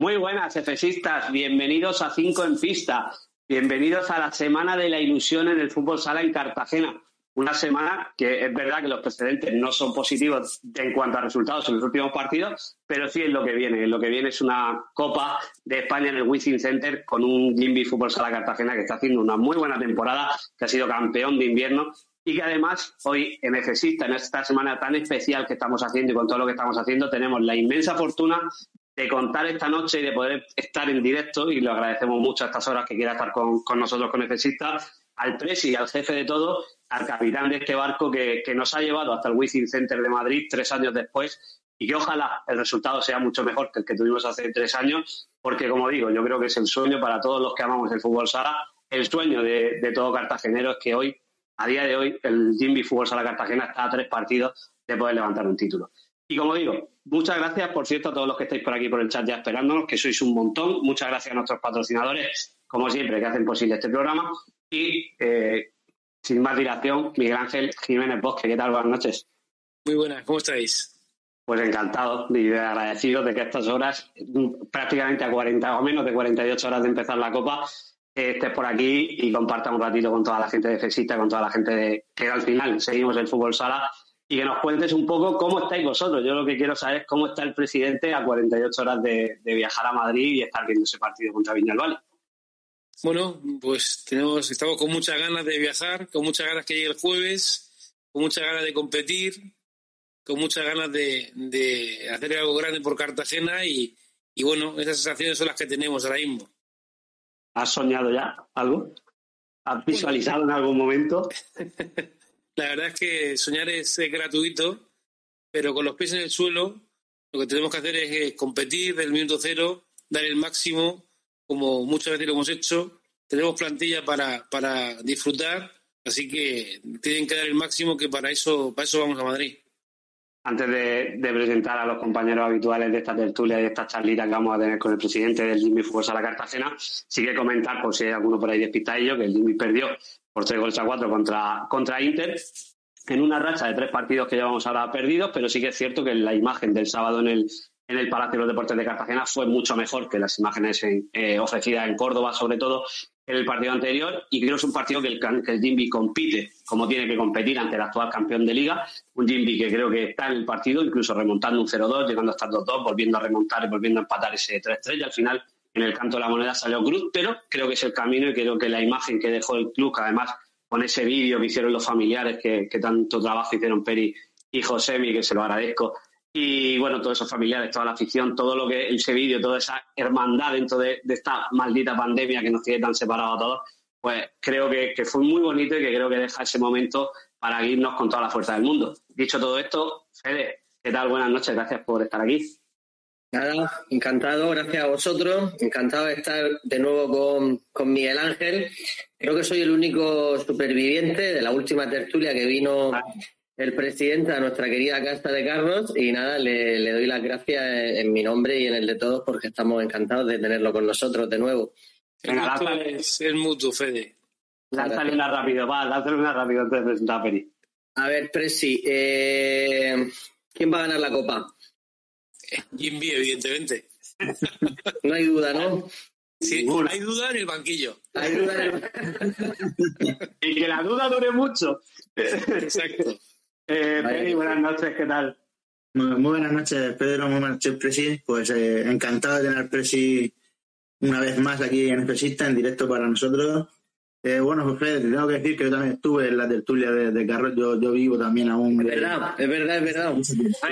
Muy buenas, efesistas. Bienvenidos a Cinco en Pista. Bienvenidos a la Semana de la Ilusión en el Fútbol Sala en Cartagena. Una semana que es verdad que los precedentes no son positivos en cuanto a resultados en los últimos partidos, pero sí es lo que viene. Lo que viene es una Copa de España en el Wizzing Center con un Jimby Fútbol Sala Cartagena que está haciendo una muy buena temporada, que ha sido campeón de invierno y que además hoy en Efesista, en esta semana tan especial que estamos haciendo y con todo lo que estamos haciendo, tenemos la inmensa fortuna de contar esta noche y de poder estar en directo, y lo agradecemos mucho a estas horas que quiera estar con, nosotros con Necesita, al presi y al jefe de todo, al capitán de este barco que, nos ha llevado hasta el Wizzing Center de Madrid tres años después y que ojalá el resultado sea mucho mejor que el que tuvimos hace tres años, porque como digo, yo creo que es el sueño para todos los que amamos el fútbol sala, el sueño de, de todo cartagenero es que hoy, a día de hoy, el Jimmy Fútbol Sala Cartagena está a tres partidos de poder levantar un título. Y como digo, muchas gracias, por cierto, a todos los que estáis por aquí por el chat ya esperándonos, que sois un montón. Muchas gracias a nuestros patrocinadores, como siempre, que hacen posible este programa. Y eh, sin más dilación, Miguel Ángel Jiménez Bosque, ¿qué tal? Buenas noches. Muy buenas, ¿cómo estáis? Pues encantado y agradecido de que estas horas, prácticamente a 40 o menos de 48 horas de empezar la Copa, estés por aquí y compartas un ratito con toda la gente de FESITA, con toda la gente de, que al final seguimos el fútbol sala y que nos cuentes un poco cómo estáis vosotros. Yo lo que quiero saber es cómo está el presidente a 48 horas de, viajar a Madrid y estar viendo ese partido contra Viñalbal. Bueno, pues tenemos, estamos con muchas ganas de viajar, con muchas ganas que llegue el jueves, con muchas ganas de competir, con muchas ganas de, hacer algo grande por Cartagena y, y bueno, esas sensaciones son las que tenemos ahora mismo. ¿Has soñado ya algo? ¿Has visualizado en algún momento? La verdad es que soñar es, gratuito, pero con los pies en el suelo lo que tenemos que hacer es eh, competir del minuto cero, dar el máximo, como muchas veces lo hemos hecho. Tenemos plantilla para, para disfrutar, así que tienen que dar el máximo que para eso, para eso vamos a Madrid. Antes de, presentar a los compañeros habituales de esta tertulia y de esta que vamos a tener con el presidente del Jimmy Fútbol Sala Cartagena, sí que comentar, por si hay alguno por ahí despistadillo, que el Jimmy perdió por tres goles a cuatro contra, contra Inter, en una racha de tres partidos que llevamos ahora perdidos, pero sí que es cierto que la imagen del sábado en el, en el Palacio de los Deportes de Cartagena fue mucho mejor que las imágenes eh, ofrecidas en Córdoba, sobre todo en el partido anterior, y creo que es un partido que el, que el Jimby compite como tiene que competir ante el actual campeón de liga, un Jimby que creo que está en el partido, incluso remontando un 0-2, llegando hasta 2-2, volviendo a remontar y volviendo a empatar ese 3-3, y al final en el canto de la moneda salió Cruz, pero creo que es el camino y creo que la imagen que dejó el club, además con ese vídeo que hicieron los familiares, que, tanto trabajo hicieron Peri y Josemi, que se lo agradezco, y bueno, todos esos familiares, toda la afición, todo lo que ese vídeo, toda esa hermandad dentro de, esta maldita pandemia que nos tiene tan separados a todos, pues creo que, que, fue muy bonito y que creo que deja ese momento para irnos con toda la fuerza del mundo. Dicho todo esto, Fede, ¿qué tal? Buenas noches, gracias por estar aquí. Nada, encantado, gracias a vosotros. Encantado de estar de nuevo con, Miguel Ángel. Creo que soy el único superviviente de la última tertulia que vino el presidente a nuestra querida casa de Carlos. Y nada, le, doy las gracias en mi nombre y en el de todos porque estamos encantados de tenerlo con nosotros de nuevo. Venga, es, el mutuo, Fede. Lánzale una rápido, va, lánzale una rápido antes de presentar a Peri. A ver, Presi, eh, ¿quién va a ganar la copa? Jimby, evidentemente. No hay duda, ¿no? Sí, hay duda en el banquillo. Hay duda en el... y que la duda dure mucho. Exacto. Eh, buenas noches, ¿qué tal? Muy, buenas noches, Pedro, muy buenas noches, Presi. Pues eh, encantado de tener Presi una vez más aquí en Espesista, en directo para nosotros. Eh, bueno, José, te tengo que decir que yo también estuve en la tertulia de, de Carlos, yo, yo, vivo también aún. Es verdad, es verdad, es verdad.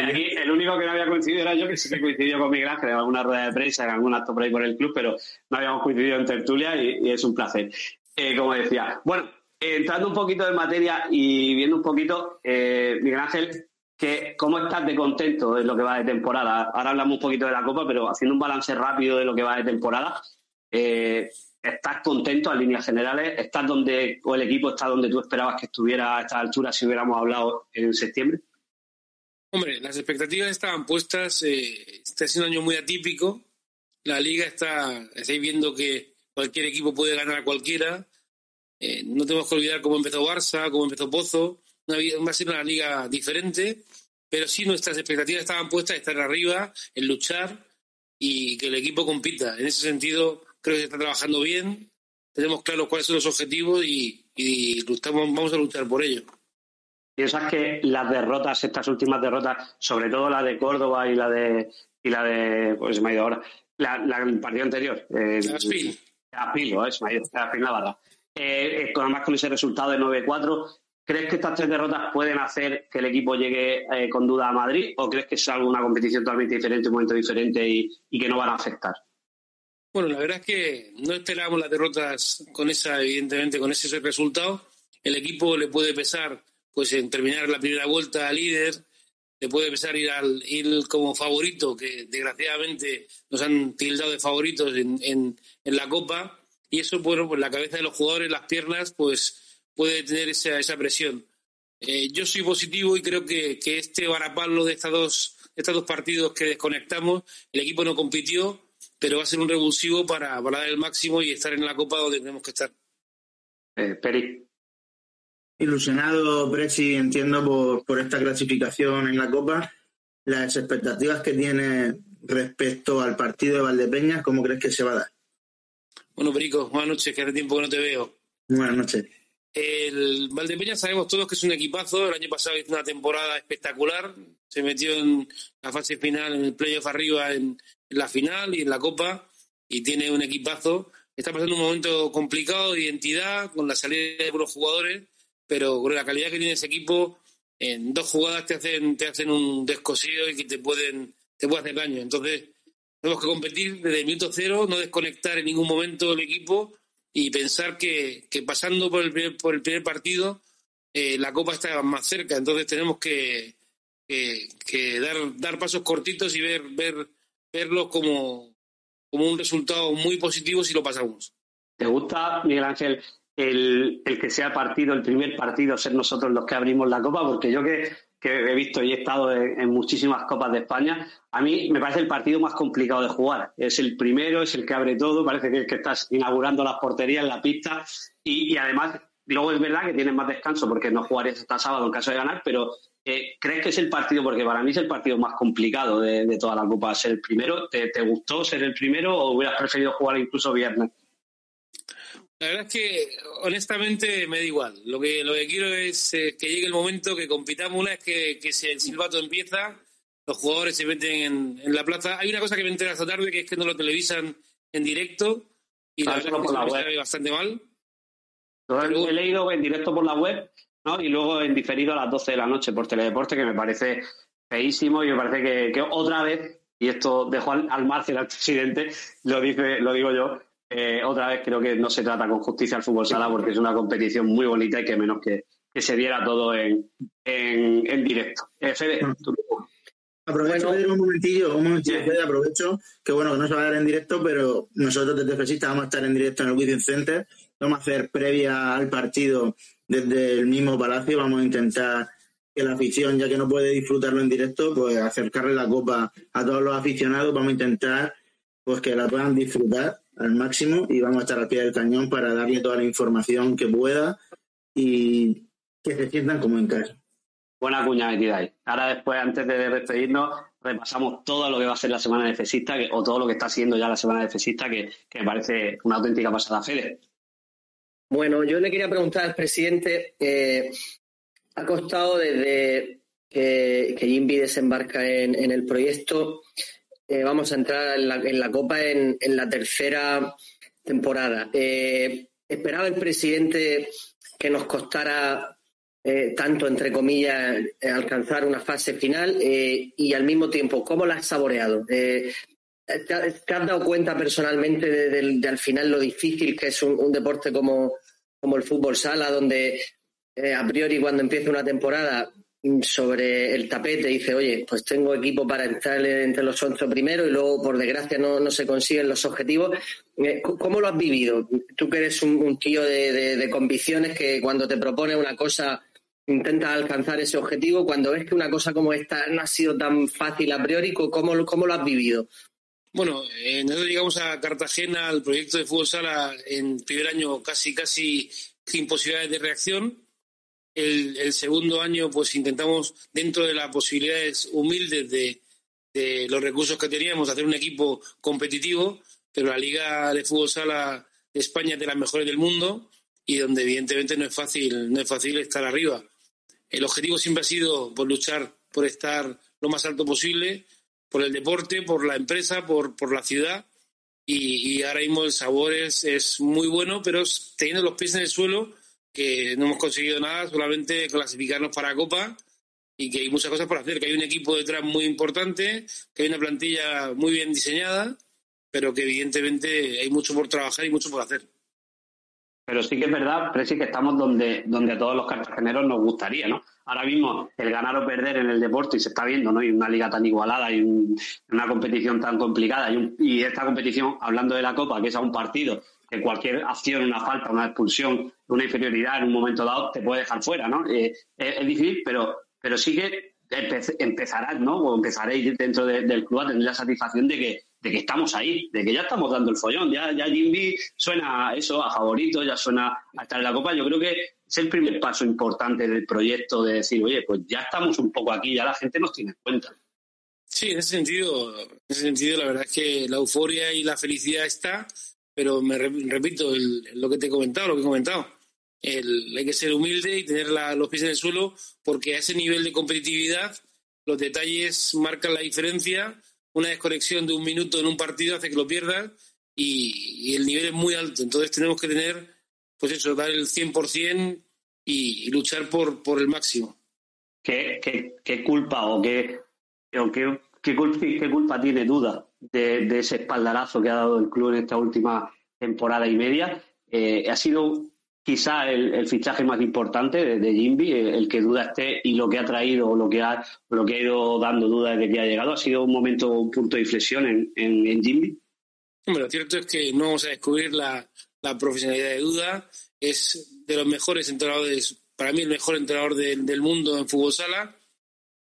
aquí el único que no había coincidido era yo, que sí que coincidió con Miguel Ángel en alguna rueda de prensa, en algún acto por ahí por el club, pero no habíamos coincidido en tertulia y, es un placer. Eh, como decía, bueno, entrando un poquito en materia y viendo un poquito, eh, Miguel Ángel, que, ¿cómo estás de contento de lo que va de temporada? Ahora hablamos un poquito de la Copa, pero haciendo un balance rápido de lo que va de temporada, eh, ¿estás contento en líneas generales? ¿Estás donde, o el equipo está donde tú esperabas que estuviera a esta altura si hubiéramos hablado en septiembre? Hombre, las expectativas estaban puestas. Eh, este es un año muy atípico. La liga está, estáis viendo que cualquier equipo puede ganar a cualquiera. Eh, no tenemos que olvidar cómo empezó Barça, cómo empezó Pozo. va a ser una liga diferente, pero sí nuestras expectativas estaban puestas en estar arriba, en luchar y que el equipo compita. En ese sentido, creo que está trabajando bien. Tenemos claros cuáles son los objetivos y, y vamos a luchar por ello. ¿Piensas que las derrotas, estas últimas derrotas, sobre todo la de Córdoba y la de y la de pues se me ha ido ahora, la, la el partido anterior, eh, Aspil. Aspil, ¿eh? se me ha ido, Aspil Navarra. Eh, eh, con, además con ese resultado de 9-4, ¿crees que estas tres derrotas pueden hacer que el equipo llegue eh, con duda a Madrid o crees que es alguna competición totalmente diferente, un momento diferente y, y que no van a afectar? Bueno, la verdad es que no esperábamos las derrotas con esa, evidentemente, con ese resultado. El equipo le puede pesar pues en terminar la primera vuelta líder, le puede empezar a ir, al, ir como favorito, que desgraciadamente nos han tildado de favoritos en, en, la Copa, y eso, bueno, pues la cabeza de los jugadores, las piernas, pues puede tener esa, esa presión. Eh, yo soy positivo y creo que, que este varapalo de dos, estos dos partidos que desconectamos, el equipo no compitió, pero va a ser un revulsivo para, para dar el máximo y estar en la Copa donde tenemos que estar. Eh, Peri. Ilusionado, Presi, entiendo, por, por esta clasificación en la Copa. Las expectativas que tiene respecto al partido de Valdepeñas, ¿cómo crees que se va a dar? Bueno, Perico, buenas noches, que hace tiempo que no te veo. Buenas noches. El Valdepeñas sabemos todos que es un equipazo. El año pasado hizo una temporada espectacular. Se metió en la fase final, en el playoff arriba, en, en la final y en la Copa. Y tiene un equipazo. Está pasando un momento complicado de identidad con la salida de algunos jugadores pero con la calidad que tiene ese equipo, en dos jugadas te hacen, te hacen un descosido y que te pueden, te pueden hacer daño. Entonces, tenemos que competir desde el minuto cero, no desconectar en ningún momento el equipo y pensar que, pasando por el primer, por el primer partido, eh, la Copa está más cerca. Entonces tenemos que, dar, dar pasos cortitos y ver, ver, verlo como, como un resultado muy positivo si lo pasamos. ¿Te gusta, Miguel Ángel, el, el, que sea partido, el primer partido, ser nosotros los que abrimos la copa, porque yo que, que he visto y he estado en, en, muchísimas copas de España, a mí me parece el partido más complicado de jugar. Es el primero, es el que abre todo, parece que, que estás inaugurando las porterías, la pista y, además luego es verdad que tienes más descanso porque no jugarías hasta sábado en caso de ganar, pero eh, ¿crees que es el partido? Porque para mí es el partido más complicado de, de toda la copa, ser el primero. ¿Te, ¿Te gustó ser el primero o hubieras preferido jugar incluso viernes? La verdad es que honestamente me da igual. Lo que, lo que quiero es eh, que llegue el momento que compitamos. Una vez que, que si el silbato empieza, los jugadores se meten en, en, la plaza. Hay una cosa que me entera esta tarde que es que no lo televisan en directo y la verdad es que se ve bastante mal. Pero... He leído en directo por la web ¿no? y luego en diferido a las 12 de la noche por Teledeporte, que me parece feísimo y me parece que, que otra vez, y esto dejo al, al margen al presidente, lo, dice, lo digo yo, eh, otra vez creo que no se trata con justicia al fútbol sala porque es una competición muy bonita y que menos que, que se diera todo en, en, en directo. Eh, Fede, tú... Aprovecho bueno, un momentillo, un momentillo, Fede, aprovecho, que bueno, que no se va a dar en directo, pero nosotros desde Fesista vamos a estar en directo en el Wizzing Center, vamos a hacer previa al partido desde el mismo palacio, vamos a intentar que la afición, ya que no puede disfrutarlo en directo, pues acercarle la copa a todos los aficionados, vamos a intentar pues que la puedan disfrutar al máximo y vamos a estar al pie del cañón para darle toda la información que pueda y que se sientan como en casa. Buena cuña metida ahí. Ahora después, antes de despedirnos, repasamos todo lo que va a ser la semana de Fesista que, o todo lo que está siendo ya la semana de Fesista que, que me parece una auténtica pasada. Fede. Bueno, yo le quería preguntar al presidente, eh, ha costado desde que, que Jimby desembarca en, en el proyecto eh, vamos a entrar en la, en la Copa en, la tercera temporada. Eh, ¿Esperaba el presidente que nos costara eh, tanto, entre comillas, alcanzar una fase final? Y al mismo tiempo, ¿cómo la has saboreado? ¿te, ¿te, has dado cuenta personalmente de, de, al final lo difícil que es un, un deporte como, como el fútbol sala, donde a priori cuando empieza una temporada sobre el tapete, dice, oye, pues tengo equipo para entrar entre los ocho primero y luego, por desgracia, no, no se consiguen los objetivos. Eh, ¿Cómo lo has vivido? Tú que eres un, tío de, convicciones que cuando te propone una cosa intentas alcanzar ese objetivo, cuando ves que una cosa como esta no ha sido tan fácil a priori, ¿cómo, cómo lo has vivido? Bueno, eh, nosotros llegamos a Cartagena al proyecto de fútbol sala en primer año casi casi sin posibilidades de reacción el, segundo año, pues intentamos, dentro de las posibilidades humildes de, los recursos que teníamos, hacer un equipo competitivo, pero la Liga de Fútbol Sala de España es de las mejores del mundo y donde evidentemente no es fácil, no es fácil estar arriba. El objetivo siempre ha sido por luchar por estar lo más alto posible, por el deporte, por la empresa, por, por la ciudad. Y, y ahora mismo el sabor es, es muy bueno, pero teniendo los pies en el suelo que no hemos conseguido nada, solamente clasificarnos para Copa y que hay muchas cosas por hacer, que hay un equipo detrás muy importante, que hay una plantilla muy bien diseñada, pero que evidentemente hay mucho por trabajar y mucho por hacer. Pero sí que es verdad, Presi, que estamos donde, donde a todos los cartageneros nos gustaría, ¿no? Ahora mismo, el ganar o perder en el deporte, y se está viendo, ¿no? Y una liga tan igualada y una competición tan complicada, y, y, esta competición, hablando de la Copa, que es a un partido, que cualquier acción, una falta, una expulsión, una inferioridad en un momento dado te puede dejar fuera, ¿no? Eh, es, difícil, pero, pero sí que empezarás, ¿no? O empezaréis dentro del club a tener la satisfacción de que, de que estamos ahí, de que ya estamos dando el follón. Ya, ya Jimmy suena eso a favorito, ya suena a estar en la copa. Yo creo que es el primer paso importante del proyecto de decir, oye, pues ya estamos un poco aquí, ya la gente nos tiene en cuenta. Sí, en ese sentido, en ese sentido, la verdad es que la euforia y la felicidad está, pero me repito lo que te he comentado, lo que he comentado. hay que ser humilde y tener los pies en el suelo porque a ese nivel de competitividad los detalles marcan la diferencia. Una desconexión de un minuto en un partido hace que lo pierdas y, el nivel es muy alto. Entonces tenemos que tener, pues eso, dar el 100% y, y luchar por, el máximo. ¿Qué, qué, culpa o qué, o qué, qué, culpa, qué culpa tiene duda de, ese espaldarazo que ha dado el club en esta última temporada y media. Eh, ha sido quizá el, fichaje más importante de, de Jimby, el, que duda esté y lo que ha traído o lo que ha, lo que ha ido dando duda desde que ha llegado. ¿Ha sido un momento, un punto de inflexión en, en, Jimby? Hombre, lo cierto es que no vamos a descubrir la, la profesionalidad de duda. Es de los mejores entrenadores, para mí el mejor entrenador del mundo en fútbol sala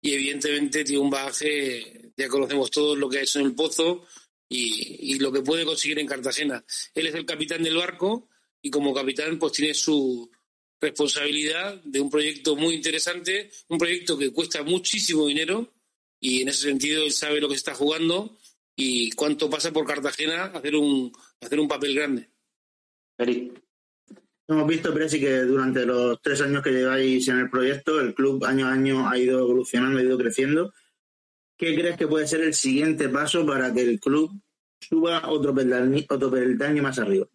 y evidentemente tiene un bagaje ya conocemos todos lo que ha hecho en el Pozo y, lo que puede conseguir en Cartagena. Él es el capitán del barco y como capitán pues tiene su responsabilidad de un proyecto muy interesante, un proyecto que cuesta muchísimo dinero y en ese sentido él sabe lo que se está jugando y cuánto pasa por Cartagena hacer un, hacer un papel grande. Hemos visto, Presi, que durante los tres años que lleváis en el proyecto, el club año a año ha ido evolucionando, ha ido creciendo ¿Qué crees que puede ser el siguiente paso para que el club suba otro peldaño, otro peldaño más arriba?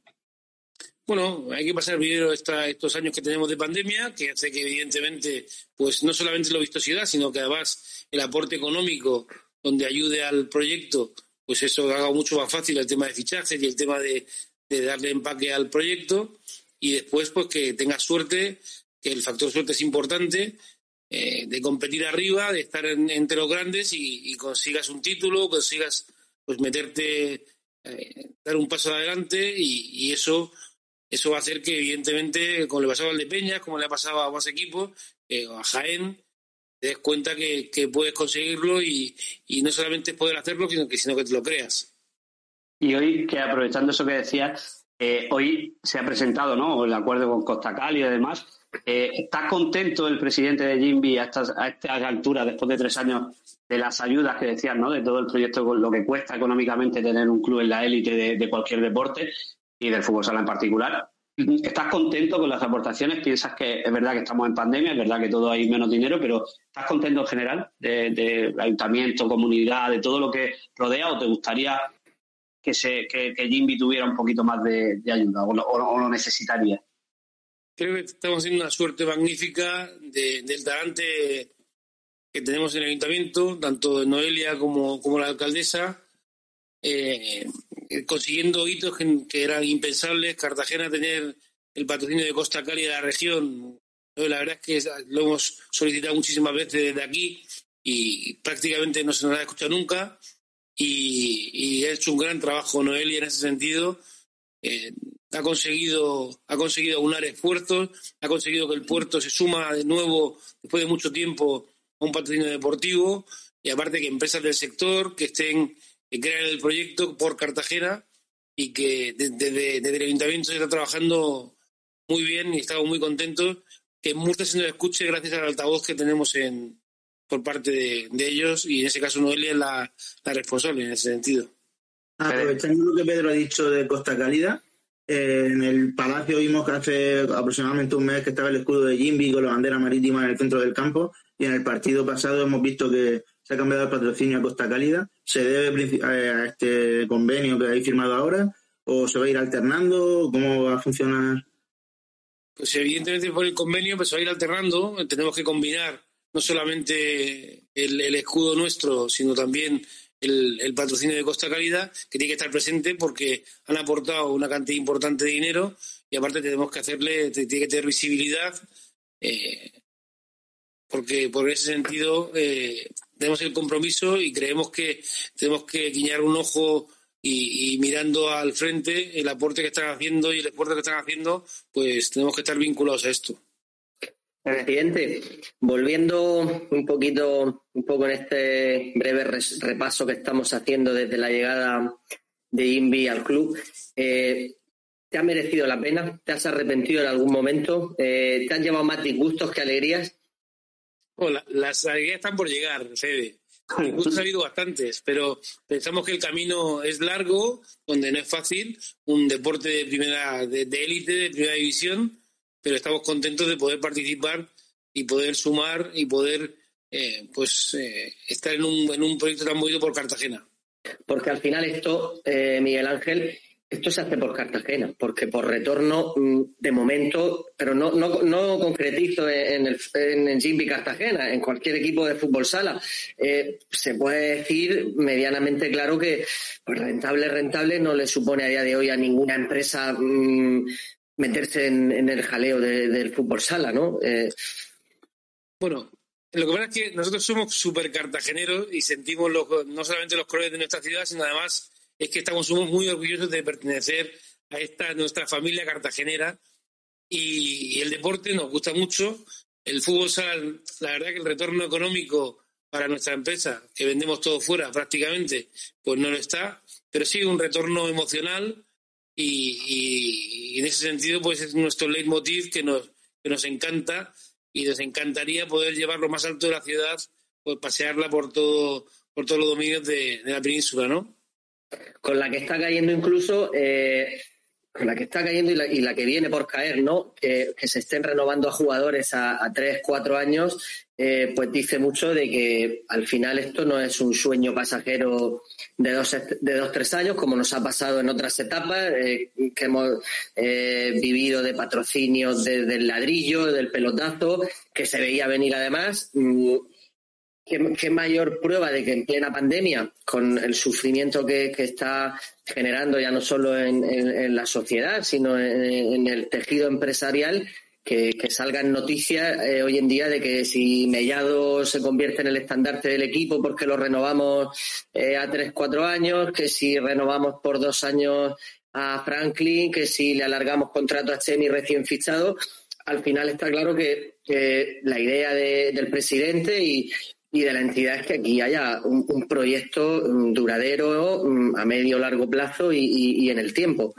Bueno, hay que pasar primero estos años que tenemos de pandemia, que hace que evidentemente, pues no solamente la vistosidad, sino que además el aporte económico donde ayude al proyecto, pues eso haga mucho más fácil el tema de fichajes y el tema de, darle empaque al proyecto. Y después, pues que tengas suerte, que el factor suerte es importante, eh, de competir arriba, de estar entre los grandes y, consigas un título, consigas pues meterte, eh, dar un paso adelante y, eso eso va a hacer que evidentemente, como le pasaba al de Peña, como le ha pasado a más equipos, eh, a Jaén, te des cuenta que, puedes conseguirlo y, no solamente poder hacerlo, sino que, sino que te lo creas. Y hoy, que aprovechando eso que decías, hoy se ha presentado ¿no? el acuerdo con Costa Cali y demás, eh, ¿Está contento el presidente de Jimby a estas, a estas alturas, después de tres años, de las ayudas que decían, ¿no? de todo el proyecto, con lo que cuesta económicamente tener un club en la élite de, cualquier deporte y del fútbol sala en particular? ¿Estás contento con las aportaciones? ¿Piensas que es verdad que estamos en pandemia, es verdad que todo hay menos dinero, pero ¿estás contento en general de, ayuntamiento, comunidad, de todo lo que rodea o te gustaría que, se, que, Jimby tuviera un poquito más de, ayuda o lo necesitaría? Creo que estamos haciendo una suerte magnífica del talante que tenemos en el ayuntamiento, tanto Noelia como, como la alcaldesa, eh, consiguiendo hitos que, eran impensables. Cartagena tener el patrocinio de Costa Cali de la región La verdad es que lo hemos solicitado muchísimas veces desde aquí y prácticamente no se nos ha escuchado nunca. Y, y ha hecho un gran trabajo Noelia en ese sentido. Eh, ha conseguido ha conseguido unar esfuerzos, ha conseguido que el puerto se suma de nuevo después de mucho tiempo a un patrocinio deportivo y aparte que empresas del sector que estén que crean el proyecto por Cartagena y que desde, el ayuntamiento se está trabajando muy bien y estamos muy contentos que muchas se nos escuche gracias al altavoz que tenemos en por parte de, ellos y en ese caso Noelia es la, la responsable en ese sentido. Aprovechando lo que Pedro ha dicho de Costa Cálida, en el Palacio vimos que hace aproximadamente un mes que estaba el escudo de Jimby con la bandera marítima en el centro del campo y en el partido pasado hemos visto que se ha cambiado el patrocinio a Costa Cálida. ¿Se debe eh, a este convenio que habéis firmado ahora o se va a ir alternando? ¿Cómo va a funcionar? Pues evidentemente por el convenio pues se va a ir alternando. Tenemos que combinar no solamente el, el escudo nuestro, sino también el, patrocinio de Costa Calidad, que tiene que estar presente porque han aportado una cantidad importante de dinero y aparte tenemos que hacerle, tiene que tener visibilidad, eh, porque por ese sentido eh, tenemos el compromiso y creemos que tenemos que guiñar un ojo y, mirando al frente el aporte que están haciendo y el esfuerzo que están haciendo, pues tenemos que estar vinculados a esto. Presidente, volviendo un poquito, un poco en este breve repaso que estamos haciendo desde la llegada de Invi al club, eh, ¿te ha merecido la pena? ¿Te has arrepentido en algún momento? Eh, ¿Te han llevado más disgustos que alegrías? las alegrías están por llegar, Fede. Disgustos ha habido bastantes, pero pensamos que el camino es largo, donde no es fácil. Un deporte de primera, de élite, de primera división, pero estamos contentos de poder participar y poder sumar y poder eh, pues eh, estar en un, en un proyecto tan bonito por Cartagena. Porque al final esto, eh, Miguel Ángel, esto se hace por Cartagena, porque por retorno, mm, de momento, pero no, no, no concretizo en el en, Jimmy Cartagena, en cualquier equipo de fútbol sala, se puede decir medianamente claro que pues, rentable, rentable no le supone a día de hoy a ninguna empresa mm, meterse en, el jaleo del fútbol sala, ¿no? Eh, bueno, lo que pasa es que nosotros somos súper cartageneros y sentimos no solamente los colores de nuestra ciudad, sino además es que estamos somos muy orgullosos de pertenecer a esta nuestra familia cartagenera y, el deporte nos gusta mucho. El fútbol sala, la verdad que el retorno económico para nuestra empresa, que vendemos todo fuera prácticamente, pues no lo está, pero sí un retorno emocional y, en ese sentido pues es nuestro leitmotiv que nos, que nos encanta y nos encantaría poder llevarlo más alto de la ciudad, pues pasearla por todo por todos los dominios de, la península, ¿no? Con la que está cayendo incluso, eh, la que está cayendo y la, que viene por caer, ¿no? que se estén renovando a jugadores a, tres, cuatro años, eh, pues dice mucho de que al final esto no es un sueño pasajero de dos, de dos tres años, como nos ha pasado en otras etapas, eh, que hemos eh, vivido de patrocinios del ladrillo, del pelotazo, que se veía venir además. Mm, ¿Qué, mayor prueba de que en plena pandemia, con el sufrimiento que, está generando ya no solo en, la sociedad, sino en el tejido empresarial, que, salgan noticias eh, hoy en día de que si Mellado se convierte en el estandarte del equipo porque lo renovamos eh, a tres, cuatro años, que si renovamos por dos años a Franklin, que si le alargamos contrato a Chemi recién fichado, al final está claro que, la idea del presidente y, de la entidad es que aquí haya un, proyecto mm, duradero mm, a medio largo plazo y en el tiempo.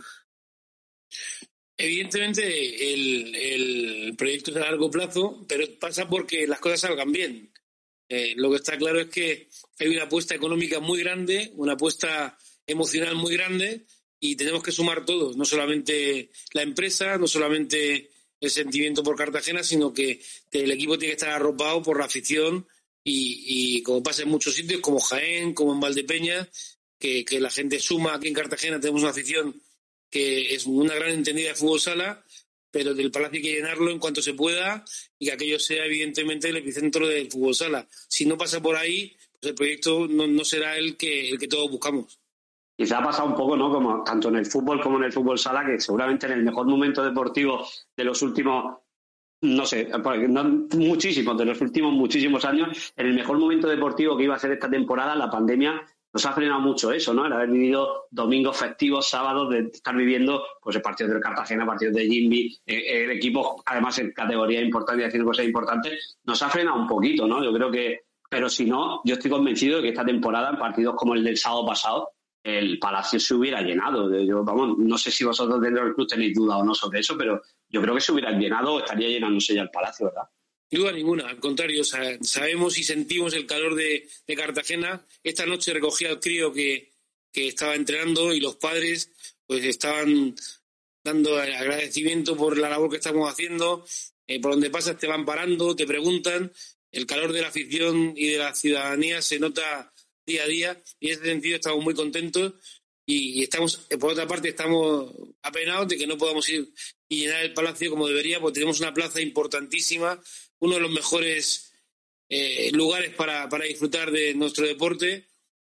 Evidentemente el, proyecto es a largo plazo, pero pasa porque las cosas salgan bien. Eh, lo que está claro es que hay una apuesta económica muy grande, una apuesta emocional muy grande y tenemos que sumar todos, no solamente la empresa, no solamente el sentimiento por Cartagena, sino que el equipo tiene que estar arropado por la afición y, como pasa en muchos sitios, como Jaén, como en Valdepeña, que, que la gente suma. Aquí en Cartagena tenemos una afición que es una gran entendida de fútbol sala, pero del Palacio hay que llenarlo en cuanto se pueda y que aquello sea evidentemente el epicentro del fútbol sala. Si no pasa por ahí, pues el proyecto no, será el que, el que todos buscamos. Quizá ha pasado un poco, ¿no? Como tanto en el fútbol como en el fútbol sala, que seguramente en el mejor momento deportivo de los últimos no sé, muchísimos, de los últimos muchísimos años, en el mejor momento deportivo que iba a ser esta temporada, la pandemia nos ha frenado mucho eso, ¿no? El haber vivido domingos festivos, sábados, de estar viviendo pues el partido del Cartagena, partidos de Jimby, eh, el equipo, además en categoría importante y haciendo cosas importantes, nos ha frenado un poquito, ¿no? Yo creo que, pero si no, yo estoy convencido de que esta temporada, en partidos como el del sábado pasado, el Palacio se hubiera llenado. Yo, vamos, no sé si vosotros dentro del club tenéis duda o no sobre eso, pero yo creo que se hubiera llenado estaría llenándose ya el Palacio, ¿verdad? Duda ninguna, al contrario, sabemos y sentimos el calor de, Cartagena. Esta noche recogía al crío que, estaba entrenando y los padres pues estaban dando agradecimiento por la labor que estamos haciendo. Eh, por donde pasas te van parando, te preguntan. El calor de la afición y de la ciudadanía se nota día a día y en ese sentido estamos muy contentos y estamos, por otra parte, estamos apenados de que no podamos ir y llenar el palacio como debería, porque tenemos una plaza importantísima, uno de los mejores eh, lugares para, para disfrutar de nuestro deporte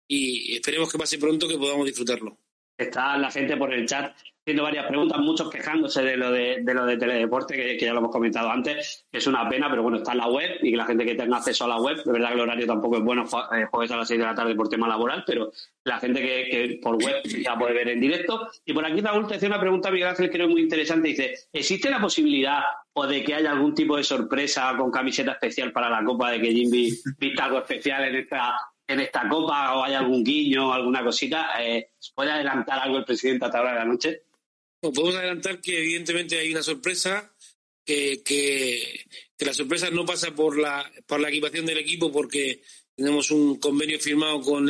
y esperemos que pase pronto que podamos disfrutarlo. Está la gente por el chat haciendo varias preguntas, muchos quejándose de lo de, lo de teledeporte, que, ya lo hemos comentado antes, que es una pena, pero bueno, está en la web y que la gente que tenga acceso a la web, de verdad que el horario tampoco es bueno, eh, jueves a las 6 de la tarde por tema laboral, pero la gente que, por web ya puede ver en directo. Y por aquí Raúl te hace una pregunta, Miguel Ángel, que es muy interesante, dice, ¿existe la posibilidad o de que haya algún tipo de sorpresa con camiseta especial para la Copa, de que Jimmy vista algo especial en esta en esta copa o hay algún guiño, alguna cosita, eh, ¿puede adelantar algo el presidente hasta ahora de la noche? Podemos adelantar que evidentemente hay una sorpresa, que, que, la sorpresa no pasa por la, por la equipación del equipo porque tenemos un convenio firmado con,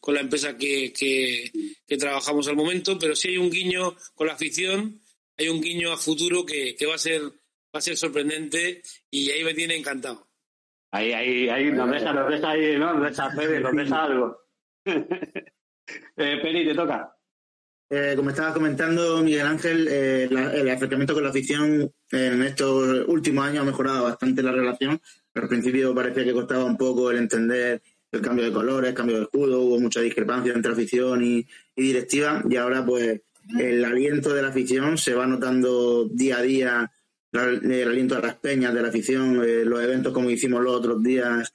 con la empresa que, que, trabajamos al momento, pero sí hay un guiño con la afición, hay un guiño a futuro que, que va a ser va a ser sorprendente y ahí me tiene encantado. Ahí, ahí, ahí, nos deja, nos deja ahí, ¿no? Nos deja Fede, nos deja algo. eh, Peri, te toca. Eh, como estaba comentando Miguel Ángel, eh, el acercamiento con la afición en estos últimos años ha mejorado bastante la relación. Al principio parecía que costaba un poco el entender el cambio de colores, el cambio de escudo, hubo mucha discrepancia entre afición y, directiva y ahora pues el aliento de la afición se va notando día a día, el, aliento de las peñas de la afición, eh, los eventos como hicimos los otros días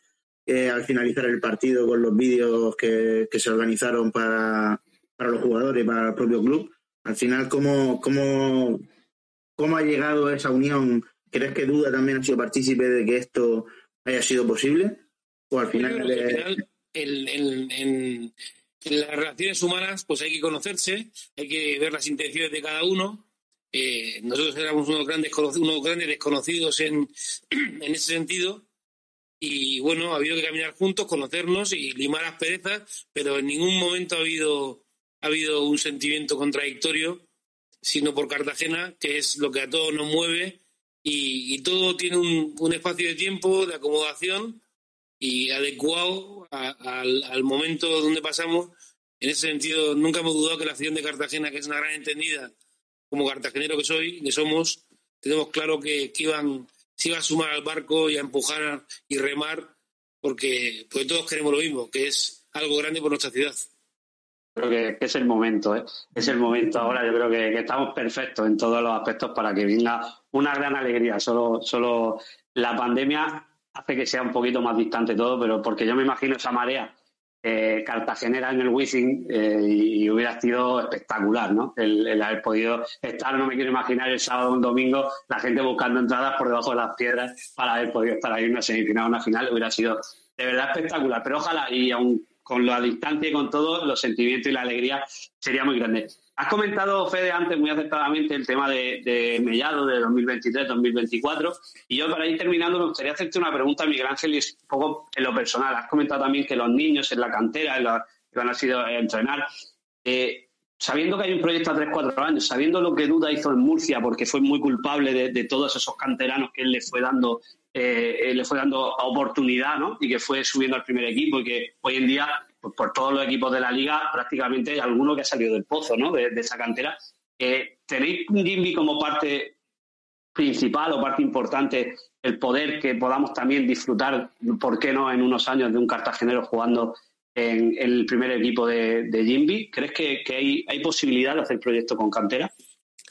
al finalizar el partido con los vídeos que se organizaron para para los jugadores para el propio club. Al final, ¿cómo, cómo, cómo ha llegado esa unión? ¿Crees que Duda también ha sido partícipe de que esto haya sido posible? ¿O al final, en, las relaciones humanas pues hay que conocerse, hay que ver las intenciones de cada uno. Eh, nosotros éramos unos grandes, unos grandes desconocidos en, en ese sentido y bueno, ha habido que caminar juntos, conocernos y limar las perezas, pero en ningún momento ha habido ha habido un sentimiento contradictorio, sino por Cartagena, que es lo que a todos nos mueve, y, todo tiene un, espacio de tiempo, de acomodación y adecuado al, momento donde pasamos. En ese sentido, nunca hemos dudado que la afición de Cartagena, que es una gran entendida, como cartagenero que soy, que somos, tenemos claro que, iban, se iba a sumar al barco y a empujar y remar, porque, porque todos queremos lo mismo, que es algo grande por nuestra ciudad creo que, es el momento, ¿eh? es el momento ahora. Yo creo que, estamos perfectos en todos los aspectos para que venga una gran alegría. Solo, solo la pandemia hace que sea un poquito más distante todo, pero porque yo me imagino esa marea eh, cartagenera en el Wizzing eh, y, hubiera sido espectacular, ¿no? El, haber podido estar, no me quiero imaginar el sábado o un domingo, la gente buscando entradas por debajo de las piedras para haber podido estar ahí en una semifinal o una final, hubiera sido de verdad espectacular. Pero ojalá, y aún con la distancia y con todo, los sentimientos y la alegría sería muy grande. Has comentado, Fede, antes muy acertadamente el tema de, Mellado de 2023-2024. Y yo, para ir terminando, me gustaría hacerte una pregunta, Miguel Ángel, y es un poco en lo personal. Has comentado también que los niños en la cantera, que van a sido a entrenar, eh, sabiendo que hay un proyecto a 3-4 años, sabiendo lo que Duda hizo en Murcia, porque fue muy culpable de, todos esos canteranos que él le fue dando eh, le fue dando oportunidad ¿no? y que fue subiendo al primer equipo y que hoy en día, pues, por todos los equipos de la liga, prácticamente hay alguno que ha salido del pozo ¿no? de, esa cantera. Eh, ¿Tenéis un Gimbi como parte principal o parte importante el poder que podamos también disfrutar, por qué no, en unos años de un cartagenero jugando en, el primer equipo de, de Jimby? ¿Crees que, hay, posibilidad de hacer proyecto con cantera?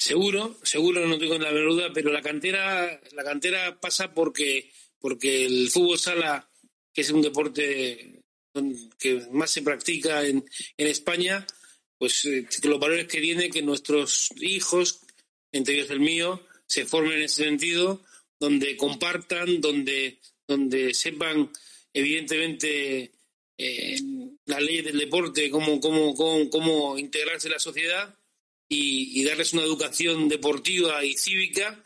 Seguro, seguro no tengo la menor pero la cantera, la cantera pasa porque, porque el fútbol sala, que es un deporte que más se practica en, en España, pues eh, los valores que tiene que nuestros hijos, entre ellos el mío, se formen en ese sentido, donde compartan, donde, donde sepan evidentemente eh, las leyes del deporte, cómo, cómo, cómo, cómo integrarse en la sociedad y, darles una educación deportiva y cívica,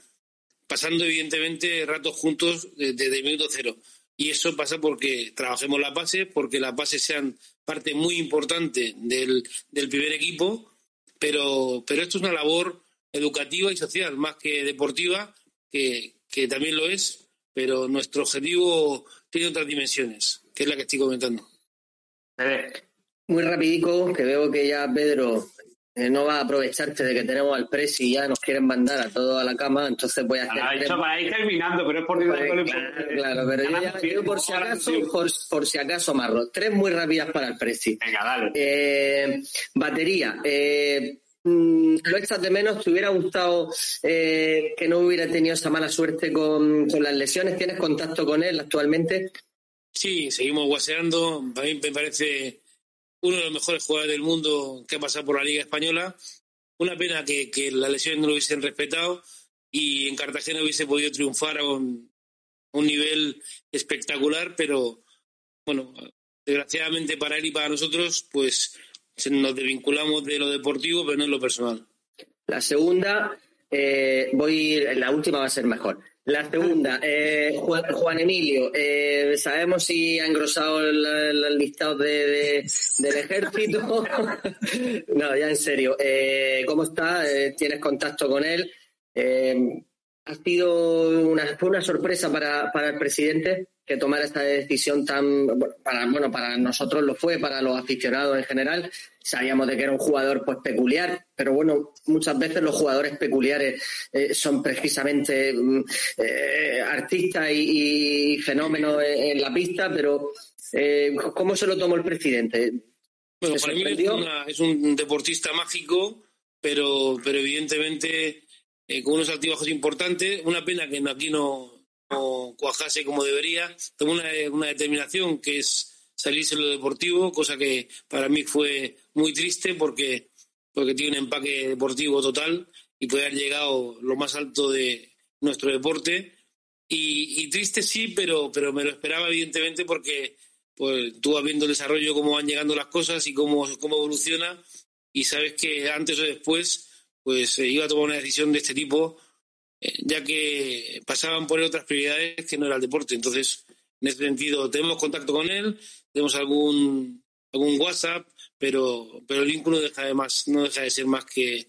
pasando evidentemente ratos juntos desde el minuto cero. Y eso pasa porque trabajemos la base, porque las bases sean parte muy importante del, del primer equipo, pero, pero esto es una labor educativa y social, más que deportiva, que, que también lo es, pero nuestro objetivo tiene otras dimensiones, que es la que estoy comentando. Muy rapidico, que veo que ya Pedro eh, no va a aprovecharte de que tenemos al presi y ya nos quieren mandar a todos a la cama, entonces voy a hacer... Ha hecho para ir terminando, pero es por claro, claro, pero yo, por si acaso, por, si acaso, Marro, tres muy rápidas para el presi. Venga, dale. Eh, batería. Eh, mm, lo echas de menos, ¿te hubiera gustado eh, que no hubiera tenido esa mala suerte con, con las lesiones? ¿Tienes contacto con él actualmente? Sí, seguimos guaseando. A mí me parece uno de los mejores jugadores del mundo que ha pasado por la Liga Española. Una pena que, que las lesiones no lo hubiesen respetado y en Cartagena hubiese podido triunfar a un, nivel espectacular, pero bueno, desgraciadamente para él y para nosotros, pues nos desvinculamos de lo deportivo, pero no en lo personal. La segunda, eh, voy, la última va a ser mejor. La segunda, eh, Juan, Emilio, eh, ¿sabemos si ha engrosado el, listado de, del ejército? no, ya en serio. Eh, ¿Cómo está? ¿Tienes contacto con él? ¿Ha sido una, fue una sorpresa para, para el presidente? que tomara esta decisión tan para bueno para nosotros lo fue para los aficionados en general sabíamos de que era un jugador pues peculiar pero bueno muchas veces los jugadores peculiares eh, son precisamente mm, eh, artistas y, fenómenos en, la pista pero eh, cómo se lo tomó el presidente bueno para mí es, un deportista mágico pero pero evidentemente con unos altibajos importantes una pena que aquí no cuajase como debería. Tomó una, una determinación que es salirse de lo deportivo, cosa que para mí fue muy triste porque, porque tiene un empaque deportivo total y puede haber llegado lo más alto de nuestro deporte. Y, triste sí, pero, pero me lo esperaba evidentemente porque pues, tú vas viendo el desarrollo, cómo van llegando las cosas y cómo, cómo evoluciona y sabes que antes o después pues iba a tomar una decisión de este tipo eh, ya que pasaban por otras prioridades que no era el deporte. Entonces, en ese sentido, tenemos contacto con él, tenemos algún, algún WhatsApp, pero, pero el vínculo deja de más, no deja de ser más que,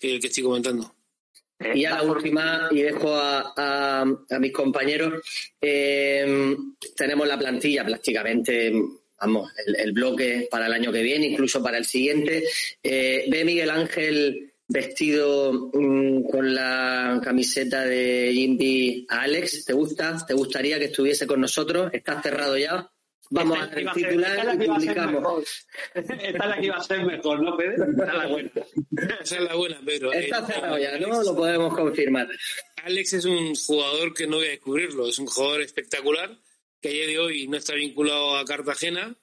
el que estoy comentando. Y ya la última, y dejo a, a, mis compañeros, eh, tenemos la plantilla prácticamente, vamos, el, bloque para el año que viene, incluso para el siguiente. Eh, ve Miguel Ángel vestido mm, con la camiseta de Jimmy a Alex. ¿Te gusta? ¿Te gustaría que estuviese con nosotros? ¿Estás cerrado ya? Vamos a ver titular y publicamos. Esta es la que iba a ser mejor, ¿no, Pedro? Esta es la buena. Esa es la buena, Pedro. Está cerrado ya, ¿no? Lo podemos confirmar. Alex es un jugador que no voy a descubrirlo. Es un jugador espectacular que a día de hoy no está vinculado a Cartagena.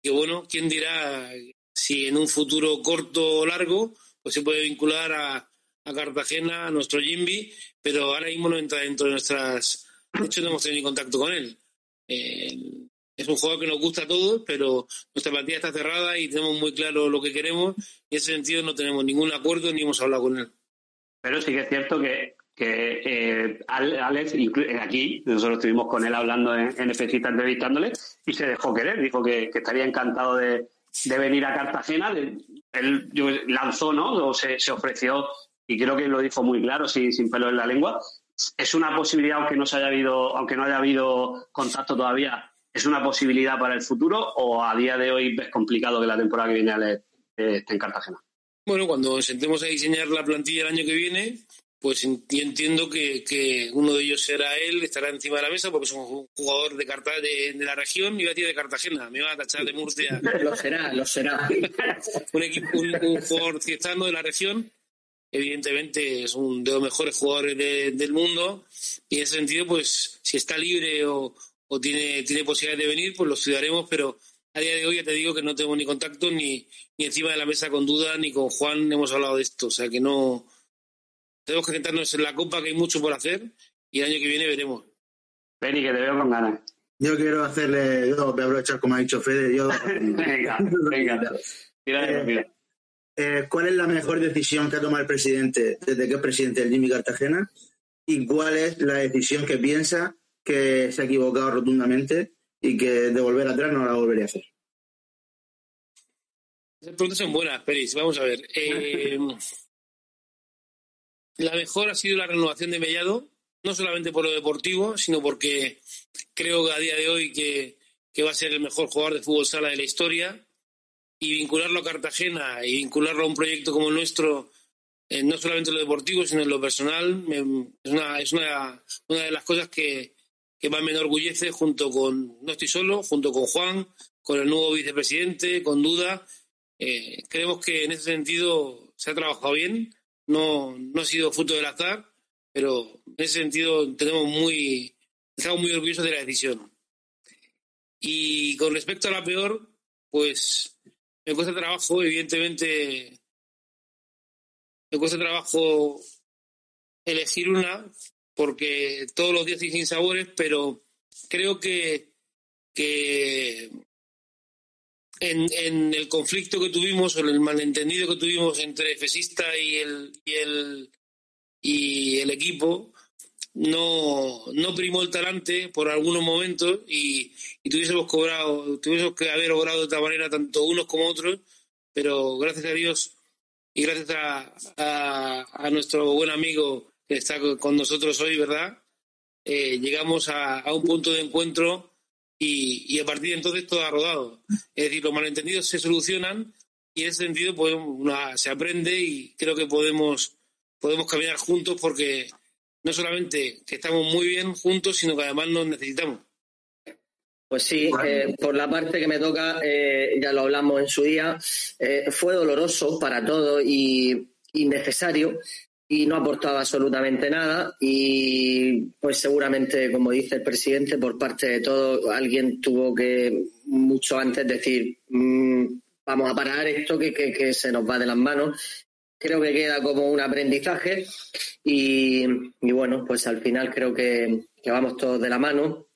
Que bueno, ¿quién dirá si en un futuro corto o largo pues se puede vincular a, Cartagena, a nuestro Jimby, pero ahora mismo no entra dentro de nuestras... De hecho, no hemos tenido ni contacto con él. Eh, es un jugador que nos gusta a todos, pero nuestra plantilla está cerrada y tenemos muy claro lo que queremos. Y en ese sentido no tenemos ningún acuerdo ni hemos hablado con él. Pero sí que es cierto que, que eh, Alex, eh, aquí, nosotros estuvimos con él hablando en, en entrevistándole, y se dejó querer. Dijo que estaría encantado de, de venir a Cartagena, él lanzó, ¿no? O se, ofreció, y creo que lo dijo muy claro, sin, sin pelo en la lengua. Es una posibilidad, aunque no, se haya habido, aunque no haya habido contacto todavía, ¿es una posibilidad para el futuro o a día de hoy es complicado que la temporada que viene esté en Cartagena? Bueno, cuando sentemos a diseñar la plantilla el año que viene, pues entiendo que, que, uno de ellos será él, estará encima de la mesa porque es un jugador de, Carta, de, la región, iba a decir de Cartagena, me va a tachar de Murcia. lo será, lo será. un, equipo, un, jugador ciestano de la región. Evidentemente es un de los mejores jugadores del mundo. Y en ese sentido, pues si está libre o, o tiene, tiene posibilidad de venir, pues lo estudiaremos, pero a día de hoy ya te digo que no tengo ni contacto ni, ni encima de la mesa con Duda ni con Juan hemos hablado de esto, o sea que no tenemos que centrarnos en la Copa, que hay mucho por hacer y el año que viene veremos. Peri, que te veo con ganas. Yo quiero hacerle, yo voy a aprovechar como ha dicho Fede, yo... venga, venga. Eh, eh, ¿Cuál es la mejor decisión que ha tomado el presidente desde que es presidente del Jimmy Cartagena? ¿Y cuál es la decisión que piensa que se ha equivocado rotundamente y que de volver atrás no la volvería a hacer? Esas preguntas son buenas, Peris. Vamos a ver. Eh, la mejor ha sido la renovación de Mellado, no solamente por lo deportivo, sino porque creo que a día de hoy que, que va a ser el mejor jugador de fútbol sala de la historia y vincularlo a Cartagena y vincularlo a un proyecto como el nuestro, eh, no solamente en lo deportivo, sino en lo personal, es, una, es una, una, de las cosas que, que más me enorgullece junto con, no estoy solo, junto con Juan, con el nuevo vicepresidente, con Duda. Eh, creemos que en ese sentido se ha trabajado bien, no, no ha sido fruto del azar, pero en ese sentido tenemos muy, estamos muy orgullosos de la decisión. Y con respecto a la peor, pues me cuesta trabajo, evidentemente, me cuesta trabajo elegir una, porque todos los días hay sin sabores, pero creo que, que en, en, el conflicto que tuvimos o en el malentendido que tuvimos entre Fesista y el, y el, y el equipo, no, no primó el talante por algunos momentos y, y tuviésemos cobrado, tuviésemos que haber obrado de otra manera tanto unos como otros, pero gracias a Dios y gracias a, a, nuestro buen amigo que está con nosotros hoy, ¿verdad? Eh, llegamos a, a, un punto de encuentro y, y, a partir de entonces todo ha rodado. Es decir, los malentendidos se solucionan y en ese sentido podemos, una, se aprende y creo que podemos, podemos caminar juntos porque no solamente que estamos muy bien juntos, sino que además nos necesitamos. Pues sí, eh, por la parte que me toca, eh, ya lo hablamos en su día, eh, fue doloroso para todos y innecesario y no aportaba absolutamente nada. Y pues seguramente, como dice el presidente, por parte de todos, alguien tuvo que mucho antes decir, mm, vamos a parar esto que, que, que se nos va de las manos creo que queda como un aprendizaje y, y bueno, pues al final creo que, que vamos todos de la mano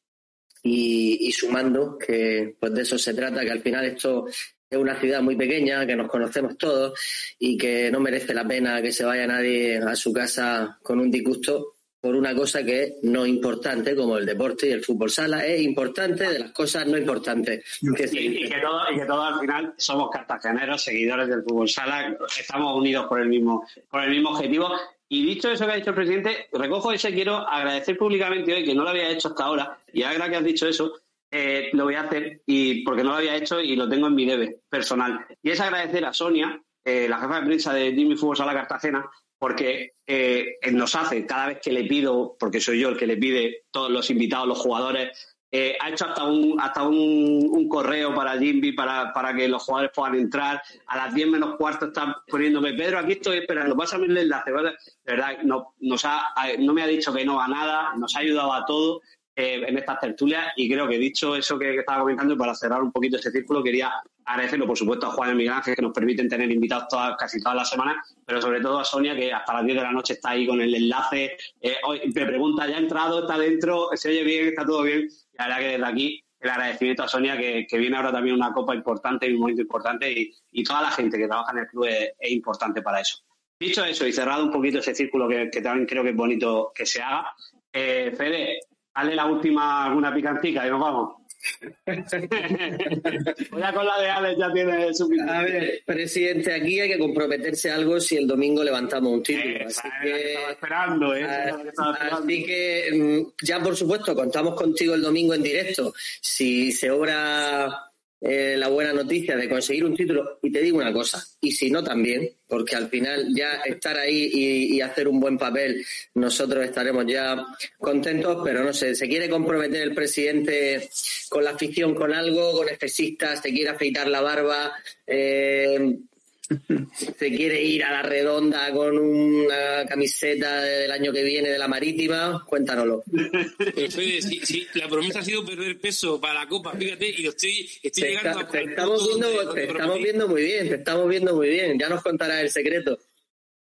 y, y, sumando, que pues de eso se trata, que al final esto es una ciudad muy pequeña, que nos conocemos todos y que no merece la pena que se vaya nadie a su casa con un disgusto por una cosa que es no importante, como el deporte y el fútbol sala, es importante de las cosas no importantes. Que y, y, que todos y que todo al final somos cartageneros, seguidores del fútbol sala, estamos unidos por el mismo, por el mismo objetivo. Y dicho eso que ha dicho el presidente, recojo ese, quiero agradecer públicamente hoy, que no lo había hecho hasta ahora, y ahora que has dicho eso, eh, lo voy a hacer y porque no lo había hecho y lo tengo en mi debe personal. Y es agradecer a Sonia, eh, la jefa de prensa de Jimmy Fútbol Sala Cartagena, porque eh, nos hace cada vez que le pido, porque soy yo el que le pide todos los invitados, los jugadores, ha hecho hasta un hasta un, correo para Jimby para, para, que los jugadores puedan entrar. A las 10 menos cuarto está poniéndome, Pedro, aquí estoy esperando, pásame el enlace. De verdad, no, nos ha, no me ha dicho que no a nada, nos ha ayudado a todo eh, en estas tertulias y creo que dicho eso que, estaba comentando, para cerrar un poquito ese círculo, quería agradecerlo, por supuesto, a Juan y Miguel Ángel, que nos permiten tener invitados todas, casi todas las semanas, pero sobre todo a Sonia, que hasta las 10 de la noche está ahí con el enlace. Eh, hoy me pregunta, ¿ya ha entrado? ¿Está dentro? ¿Se oye bien? ¿Está todo bien? Y la verdad que desde aquí el agradecimiento a Sonia, que, que, viene ahora también una copa importante y un momento importante, y, y toda la gente que trabaja en el club es, importante para eso. Dicho eso y cerrado un poquito ese círculo que, que también creo que es bonito que se haga, eh, Fede, Dale la última, alguna picantica y nos vamos. ya con la de Alex ya tiene suficiente. A ver, presidente, aquí hay que comprometerse algo si el domingo levantamos un título. Eh, así que, estaba esperando, ¿eh? Estaba esperando. Así que mm, ya por supuesto contamos contigo el domingo en directo. Si se obra eh, la buena noticia de conseguir un título. Y te digo una cosa, y si no también, porque al final ya estar ahí y, hacer un buen papel, nosotros estaremos ya contentos, pero no sé, se quiere comprometer el presidente con la afición, con algo, con espesistas, te quiere afeitar la barba. Eh, se quiere ir a la redonda con una camiseta del año que viene de la marítima, cuéntanoslo. Sí, la promesa ha sido perder peso para la Copa, fíjate, y lo estoy, estoy llegando a... Te estamos, viendo, te estamos viendo muy bien, te estamos viendo muy bien, ya nos contarás el secreto.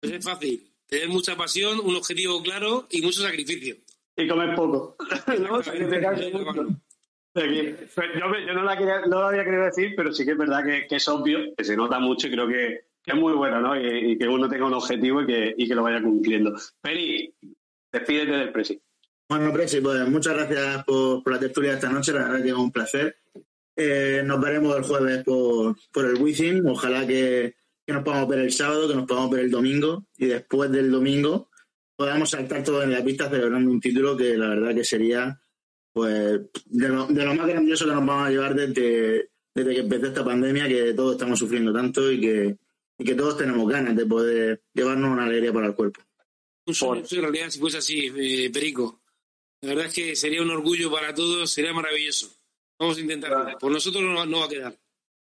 Pues es fácil, tener mucha pasión, un objetivo claro y mucho sacrificio. Y comer poco. ¿No? Yo, no, la quería, no, lo había querido decir, pero sí que es verdad que, es obvio, que se nota mucho y creo que, es muy bueno, ¿no? Y, que uno tenga un objetivo y que, y que lo vaya cumpliendo. Peri, despídete del Presi. Bueno, Presi, pues muchas gracias por, la tertulia esta noche, la verdad que es un placer. Eh, nos veremos el jueves por, por el Wizzing. Ojalá que, que, nos podamos ver el sábado, que nos podamos ver el domingo y después del domingo podamos saltar todos en la pista celebrando un título que la verdad que sería pues de lo, de lo más grandioso que nos vamos a llevar desde, desde que empezó esta pandemia, que todos estamos sufriendo tanto y que, y que todos tenemos ganas de poder llevarnos una alegría para el cuerpo. Un sueño en realidad si fuese así, eh, Perico. La verdad es que sería un orgullo para todos, sería maravilloso. Vamos a intentarlo. Por nosotros no, no va a quedar.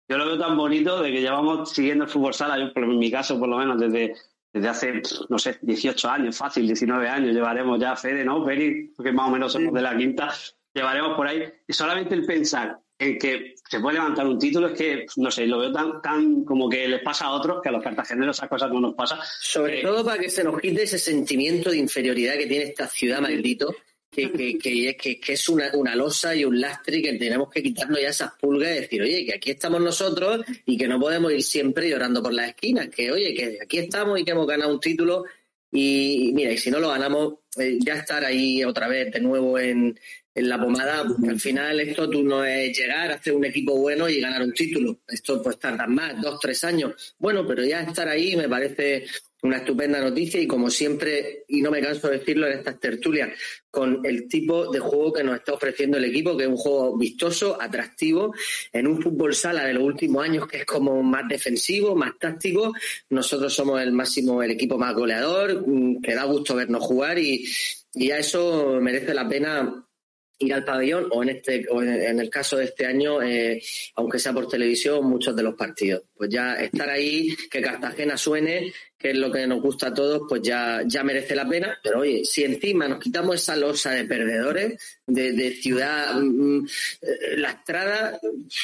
Yo lo veo tan bonito de que llevamos siguiendo el fútbol sala, yo, en mi caso por lo menos desde, desde hace, no sé, 18 años, fácil, 19 años, llevaremos ya Fede, ¿no, Peri? Porque más o menos somos de la quinta, llevaremos por ahí. Y solamente el pensar en que se puede levantar un título es que, no sé, lo veo tan, tan como que les pasa a otros, que a los cartageneros esas cosas no nos pasa. Sobre eh, todo para que se nos quite ese sentimiento de inferioridad que tiene esta ciudad maldito, que, que, que, que es una, una, losa y un lastre y que tenemos que quitarnos ya esas pulgas y decir, oye, que aquí estamos nosotros y que no podemos ir siempre llorando por las esquinas, que oye, que aquí estamos y que hemos ganado un título y mira, y si no lo ganamos, eh, ya estar ahí otra vez de nuevo en, en la pomada, porque al final esto tú no es llegar, a hacer un equipo bueno y ganar un título. Esto pues tarda más, dos, tres años. Bueno, pero ya estar ahí me parece una estupenda noticia y como siempre, y no me canso de decirlo en estas tertulias, con el tipo de juego que nos está ofreciendo el equipo, que es un juego vistoso, atractivo, en un fútbol sala de los últimos años que es como más defensivo, más táctico. Nosotros somos el máximo, el equipo más goleador, mm, que da gusto vernos jugar y, y a eso merece la pena ir al pabellón o en este o en el caso de este año eh, aunque sea por televisión muchos de los partidos. Pues ya estar ahí que Cartagena suene que es lo que nos gusta a todos pues ya ya merece la pena. Pero oye si encima nos quitamos esa losa de perdedores de, ciudad mm, eh, lastrada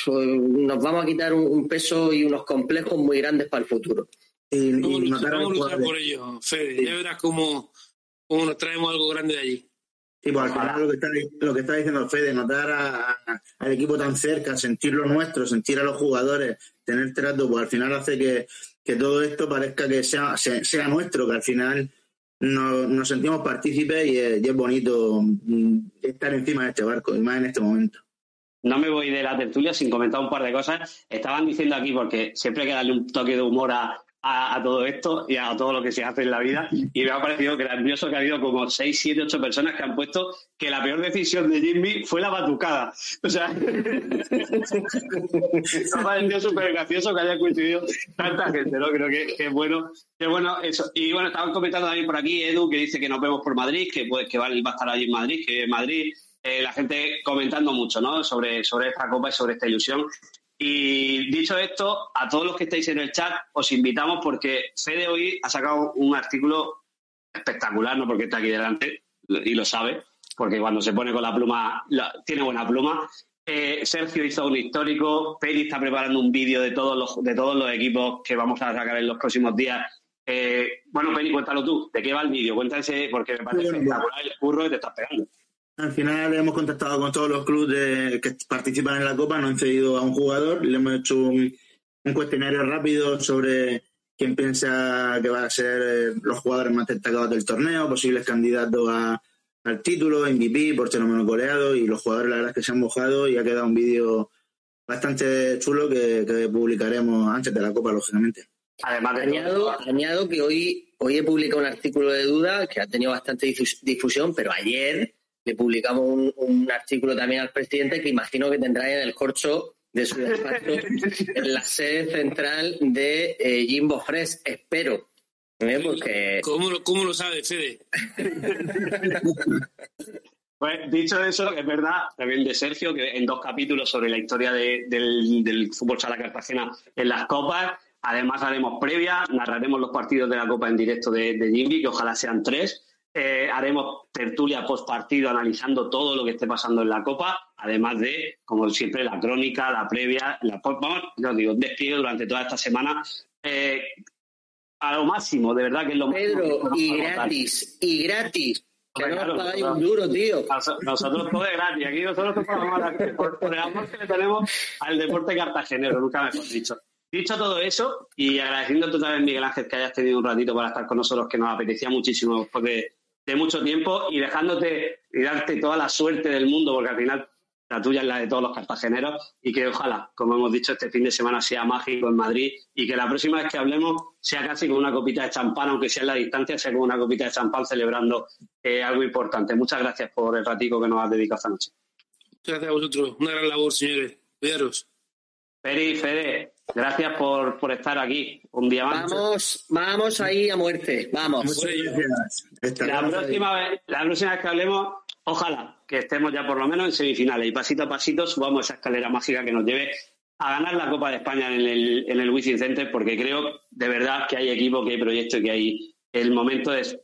pues nos vamos a quitar un, peso y unos complejos muy grandes para el futuro. Y, vamos, a luchar por ello Fede. Ya verás cómo, cómo nos traemos algo grande de allí Sí, pues al final lo que está, lo que está diciendo Fede, notar al equipo tan cerca, sentir lo nuestro, sentir a los jugadores, tener trato, pues al final hace que, todo esto parezca que sea, sea, nuestro, que al final nos, sentimos partícipes y es, bonito mm, estar encima de este barco, y más en este momento. No me voy de la tertulia sin comentar un par de cosas. Estaban diciendo aquí, porque siempre hay que darle un toque de humor a, a, todo esto y a todo lo que se hace en la vida. Y me ha parecido grandioso que ha habido como 6, 7, 8 personas que han puesto que la peor decisión de Jimmy fue la batucada. O sea, me ha parecido súper gracioso que haya coincidido tanta gente, ¿no? Creo que, es bueno, bueno eso. Y bueno, estaban comentando también por aquí Edu que dice que nos vemos por Madrid, que, pues, que va, a estar allí en Madrid, que Madrid eh, la gente comentando mucho ¿no? sobre, sobre esta copa y sobre esta ilusión. Y dicho esto, a todos los que estáis en el chat, os invitamos porque Fede hoy ha sacado un artículo espectacular, no porque está aquí delante y lo sabe, porque cuando se pone con la pluma, tiene buena pluma. Eh, Sergio hizo un histórico, Peri está preparando un vídeo de todos los de todos los equipos que vamos a sacar en los próximos días. Eh, bueno, Peri, cuéntalo tú, ¿de qué va el vídeo? Cuéntase, porque me parece espectacular el curro que te estás pegando. Al final hemos contactado con todos los clubes que participan en la Copa, nos han cedido a un jugador, le hemos hecho un, cuestionario rápido sobre quién piensa que van a ser eh, los jugadores más destacados del torneo, posibles candidatos al título, MVP, por menos coreado, y los jugadores la verdad que se han mojado y ha quedado un vídeo bastante chulo que, publicaremos antes de la Copa, lógicamente. Además, añado, añado que hoy, hoy he publicado un artículo de duda que ha tenido bastante difusión, pero ayer le publicamos un, artículo también al presidente que imagino que tendrá en el corcho de su despacho en la sede central de eh, Jimbo Fresh, espero. ¿eh? Porque... ¿Cómo, ¿Cómo, lo sabe, Fede? Pues dicho eso, es verdad, también de Sergio, que en dos capítulos sobre la historia del, del, fútbol sala Cartagena en las copas, Además haremos previa, narraremos los partidos de la Copa en directo de, de Jimmy, que ojalá sean tres. Eh, haremos tertulia post partido analizando todo lo que esté pasando en la Copa, además de, como siempre, la crónica, la previa, la vamos, no digo, despliegue durante toda esta semana. Eh, a lo máximo, de verdad que es lo Pedro, y gratis, y gratis. Que no nos pagáis un duro, tío. Nosotros todo es gratis. Aquí nosotros por, por el amor que le tenemos al deporte cartagenero, nunca mejor dicho. Dicho todo eso, y agradeciéndote también, Miguel Ángel, que hayas tenido un ratito para estar con nosotros, que nos apetecía muchísimo después de, de mucho tiempo, y dejándote y darte toda la suerte del mundo, porque al final la tuya es la de todos los cartageneros y que ojalá, como hemos dicho, este fin de semana sea mágico en Madrid y que la próxima vez que hablemos sea casi con una copita de champán, aunque sea en la distancia, sea con una copita de champán celebrando eh, algo importante. Muchas gracias por el ratico que nos has dedicado esta noche. Muchas gracias a vosotros. Una gran labor, señores. Cuidaros. Feri, Fede, gracias por, por estar aquí un día más. Vamos, vamos ahí a muerte. Vamos. La próxima, vez, la próxima vez que hablemos, ojalá que estemos ya por lo menos en semifinales y pasito a pasito subamos esa escalera mágica que nos lleve a ganar la Copa de España en el, en el Wizzing Center, porque creo de verdad que hay equipo, que hay proyecto y que hay. El momento es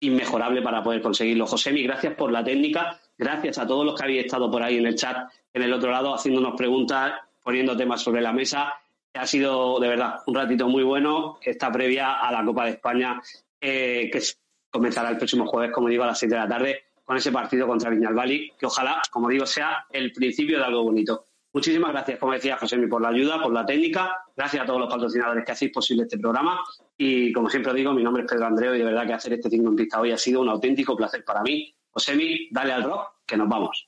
inmejorable para poder conseguirlo. Josemi, gracias por la técnica, gracias a todos los que habéis estado por ahí en el chat, en el otro lado, haciéndonos preguntas, poniendo temas sobre la mesa. Ha sido de verdad un ratito muy bueno, esta previa a la Copa de España, eh, que comenzará el próximo jueves, como digo, a las 7 de la tarde con ese partido contra Viñalbali, que ojalá, como digo, sea el principio de algo bonito. Muchísimas gracias, como decía José, por la ayuda, por la técnica. Gracias a todos los patrocinadores que hacéis posible este programa. Y como siempre digo, mi nombre es Pedro Andreo y de verdad que hacer este cinco en pista hoy ha sido un auténtico placer para mí. Josemi, dale al rock, que nos vamos.